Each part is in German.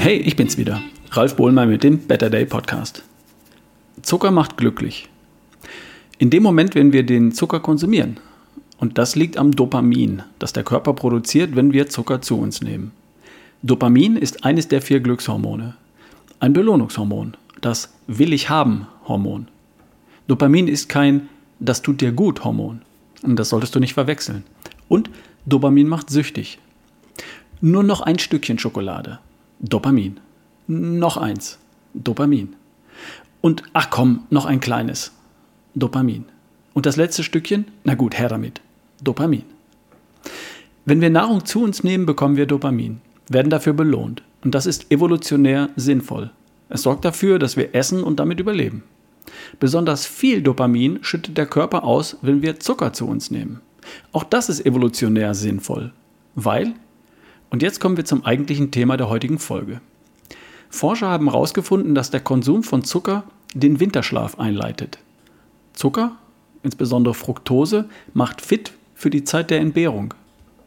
Hey, ich bin's wieder. Ralf Bohlmeier mit dem Better Day Podcast. Zucker macht glücklich. In dem Moment, wenn wir den Zucker konsumieren. Und das liegt am Dopamin, das der Körper produziert, wenn wir Zucker zu uns nehmen. Dopamin ist eines der vier Glückshormone. Ein Belohnungshormon, das Will ich haben Hormon. Dopamin ist kein Das tut dir gut Hormon. Und das solltest du nicht verwechseln. Und Dopamin macht süchtig. Nur noch ein Stückchen Schokolade. Dopamin. Noch eins. Dopamin. Und ach komm, noch ein kleines. Dopamin. Und das letzte Stückchen? Na gut, her damit. Dopamin. Wenn wir Nahrung zu uns nehmen, bekommen wir Dopamin, werden dafür belohnt. Und das ist evolutionär sinnvoll. Es sorgt dafür, dass wir essen und damit überleben. Besonders viel Dopamin schüttet der Körper aus, wenn wir Zucker zu uns nehmen. Auch das ist evolutionär sinnvoll, weil, und jetzt kommen wir zum eigentlichen Thema der heutigen Folge. Forscher haben herausgefunden, dass der Konsum von Zucker den Winterschlaf einleitet. Zucker, insbesondere Fructose, macht fit für die Zeit der Entbehrung,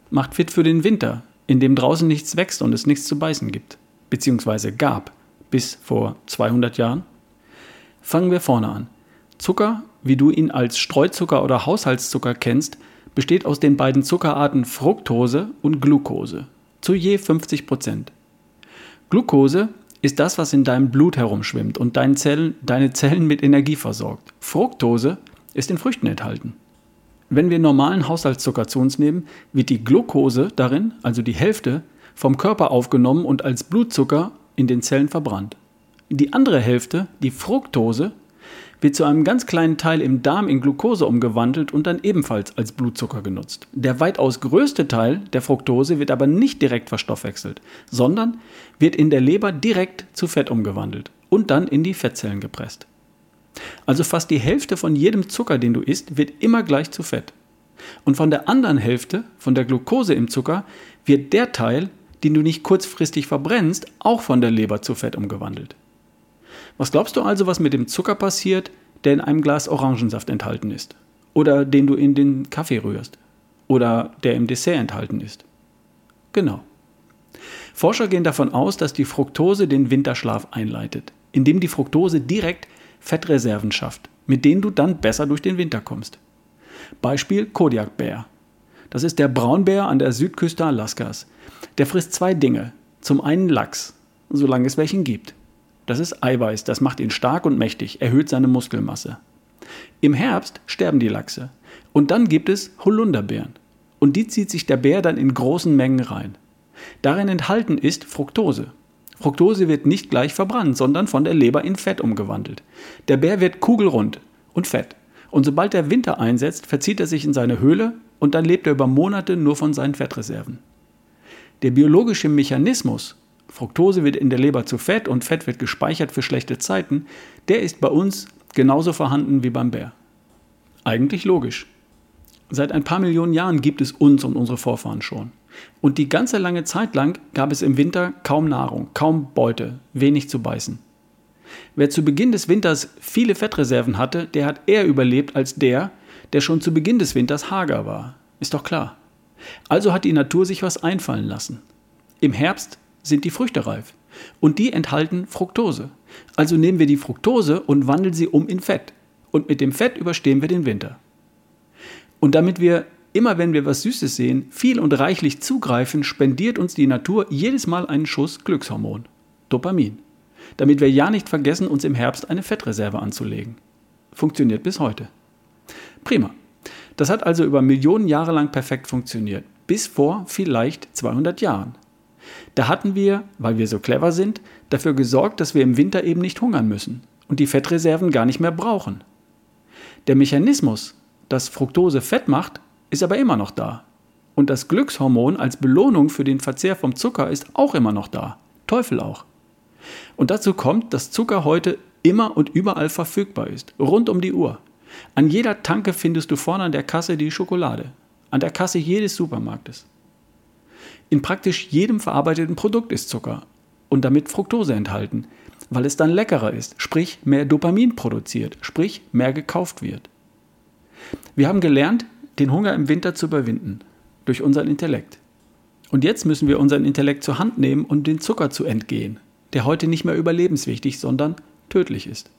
macht fit für den Winter, in dem draußen nichts wächst und es nichts zu beißen gibt, beziehungsweise gab, bis vor 200 Jahren. Fangen wir vorne an. Zucker, wie du ihn als Streuzucker oder Haushaltszucker kennst, besteht aus den beiden Zuckerarten Fructose und Glucose, zu je 50 Prozent. Glucose ist das, was in deinem Blut herumschwimmt und deine Zellen, deine Zellen mit Energie versorgt. Fructose ist in Früchten enthalten. Wenn wir normalen Haushaltszucker zu uns nehmen, wird die Glucose darin, also die Hälfte, vom Körper aufgenommen und als Blutzucker in den Zellen verbrannt. Die andere Hälfte, die Fructose, wird zu einem ganz kleinen Teil im Darm in Glucose umgewandelt und dann ebenfalls als Blutzucker genutzt. Der weitaus größte Teil der Fructose wird aber nicht direkt verstoffwechselt, sondern wird in der Leber direkt zu Fett umgewandelt und dann in die Fettzellen gepresst. Also fast die Hälfte von jedem Zucker, den du isst, wird immer gleich zu Fett. Und von der anderen Hälfte, von der Glucose im Zucker, wird der Teil, den du nicht kurzfristig verbrennst, auch von der Leber zu Fett umgewandelt. Was glaubst du also, was mit dem Zucker passiert, der in einem Glas Orangensaft enthalten ist? Oder den du in den Kaffee rührst? Oder der im Dessert enthalten ist? Genau. Forscher gehen davon aus, dass die Fructose den Winterschlaf einleitet, indem die Fructose direkt Fettreserven schafft, mit denen du dann besser durch den Winter kommst. Beispiel Kodiakbär. Das ist der Braunbär an der Südküste Alaskas. Der frisst zwei Dinge. Zum einen Lachs, solange es welchen gibt. Das ist Eiweiß, das macht ihn stark und mächtig, erhöht seine Muskelmasse. Im Herbst sterben die Lachse. Und dann gibt es Holunderbeeren. Und die zieht sich der Bär dann in großen Mengen rein. Darin enthalten ist Fructose. Fructose wird nicht gleich verbrannt, sondern von der Leber in Fett umgewandelt. Der Bär wird kugelrund und fett. Und sobald der Winter einsetzt, verzieht er sich in seine Höhle und dann lebt er über Monate nur von seinen Fettreserven. Der biologische Mechanismus, Fructose wird in der Leber zu Fett und Fett wird gespeichert für schlechte Zeiten, der ist bei uns genauso vorhanden wie beim Bär. Eigentlich logisch. Seit ein paar Millionen Jahren gibt es uns und unsere Vorfahren schon. Und die ganze lange Zeit lang gab es im Winter kaum Nahrung, kaum Beute, wenig zu beißen. Wer zu Beginn des Winters viele Fettreserven hatte, der hat eher überlebt als der, der schon zu Beginn des Winters hager war. Ist doch klar. Also hat die Natur sich was einfallen lassen. Im Herbst sind die Früchte reif. Und die enthalten Fructose. Also nehmen wir die Fructose und wandeln sie um in Fett. Und mit dem Fett überstehen wir den Winter. Und damit wir immer, wenn wir was Süßes sehen, viel und reichlich zugreifen, spendiert uns die Natur jedes Mal einen Schuss Glückshormon, Dopamin. Damit wir ja nicht vergessen, uns im Herbst eine Fettreserve anzulegen. Funktioniert bis heute. Prima. Das hat also über Millionen Jahre lang perfekt funktioniert. Bis vor vielleicht 200 Jahren. Da hatten wir, weil wir so clever sind, dafür gesorgt, dass wir im Winter eben nicht hungern müssen und die Fettreserven gar nicht mehr brauchen. Der Mechanismus, dass Fructose Fett macht, ist aber immer noch da. Und das Glückshormon als Belohnung für den Verzehr vom Zucker ist auch immer noch da. Teufel auch. Und dazu kommt, dass Zucker heute immer und überall verfügbar ist, rund um die Uhr. An jeder Tanke findest du vorne an der Kasse die Schokolade, an der Kasse jedes Supermarktes. In praktisch jedem verarbeiteten Produkt ist Zucker und damit Fructose enthalten, weil es dann leckerer ist, sprich mehr Dopamin produziert, sprich mehr gekauft wird. Wir haben gelernt, den Hunger im Winter zu überwinden, durch unseren Intellekt. Und jetzt müssen wir unseren Intellekt zur Hand nehmen, um den Zucker zu entgehen, der heute nicht mehr überlebenswichtig, sondern tödlich ist.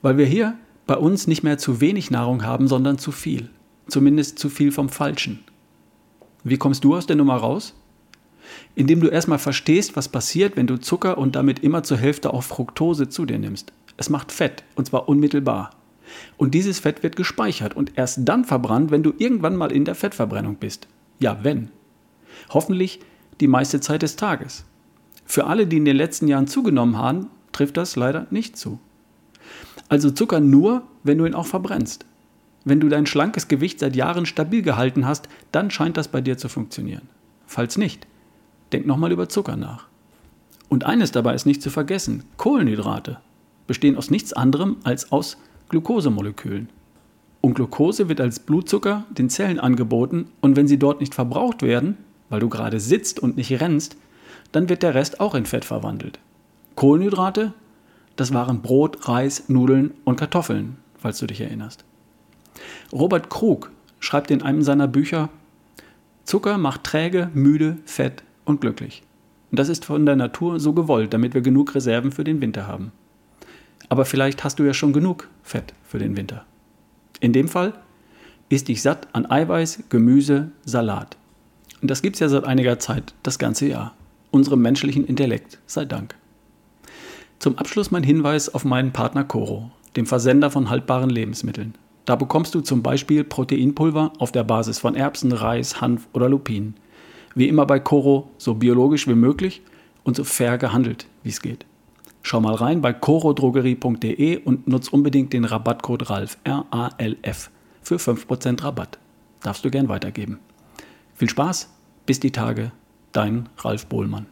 Weil wir hier bei uns nicht mehr zu wenig Nahrung haben, sondern zu viel. Zumindest zu viel vom Falschen. Wie kommst du aus der Nummer raus? Indem du erstmal verstehst, was passiert, wenn du Zucker und damit immer zur Hälfte auch Fructose zu dir nimmst. Es macht Fett, und zwar unmittelbar. Und dieses Fett wird gespeichert und erst dann verbrannt, wenn du irgendwann mal in der Fettverbrennung bist. Ja, wenn. Hoffentlich die meiste Zeit des Tages. Für alle, die in den letzten Jahren zugenommen haben, trifft das leider nicht zu. Also Zucker nur, wenn du ihn auch verbrennst. Wenn du dein schlankes Gewicht seit Jahren stabil gehalten hast, dann scheint das bei dir zu funktionieren. Falls nicht, denk nochmal über Zucker nach. Und eines dabei ist nicht zu vergessen, Kohlenhydrate bestehen aus nichts anderem als aus Glukosemolekülen. Und Glucose wird als Blutzucker den Zellen angeboten und wenn sie dort nicht verbraucht werden, weil du gerade sitzt und nicht rennst, dann wird der Rest auch in Fett verwandelt. Kohlenhydrate, das waren Brot, Reis, Nudeln und Kartoffeln, falls du dich erinnerst. Robert Krug schreibt in einem seiner Bücher, Zucker macht träge, müde, fett und glücklich. Und das ist von der Natur so gewollt, damit wir genug Reserven für den Winter haben. Aber vielleicht hast du ja schon genug Fett für den Winter. In dem Fall isst dich satt an Eiweiß, Gemüse, Salat. Und das gibt es ja seit einiger Zeit, das ganze Jahr. Unserem menschlichen Intellekt sei Dank. Zum Abschluss mein Hinweis auf meinen Partner Coro, dem Versender von haltbaren Lebensmitteln. Da bekommst du zum Beispiel Proteinpulver auf der Basis von Erbsen, Reis, Hanf oder Lupinen. Wie immer bei Coro, so biologisch wie möglich und so fair gehandelt, wie es geht. Schau mal rein bei corodrogerie.de und nutz unbedingt den Rabattcode RALF, R-A-L-F, für 5% Rabatt. Darfst du gern weitergeben. Viel Spaß, bis die Tage, dein Ralf Bohlmann.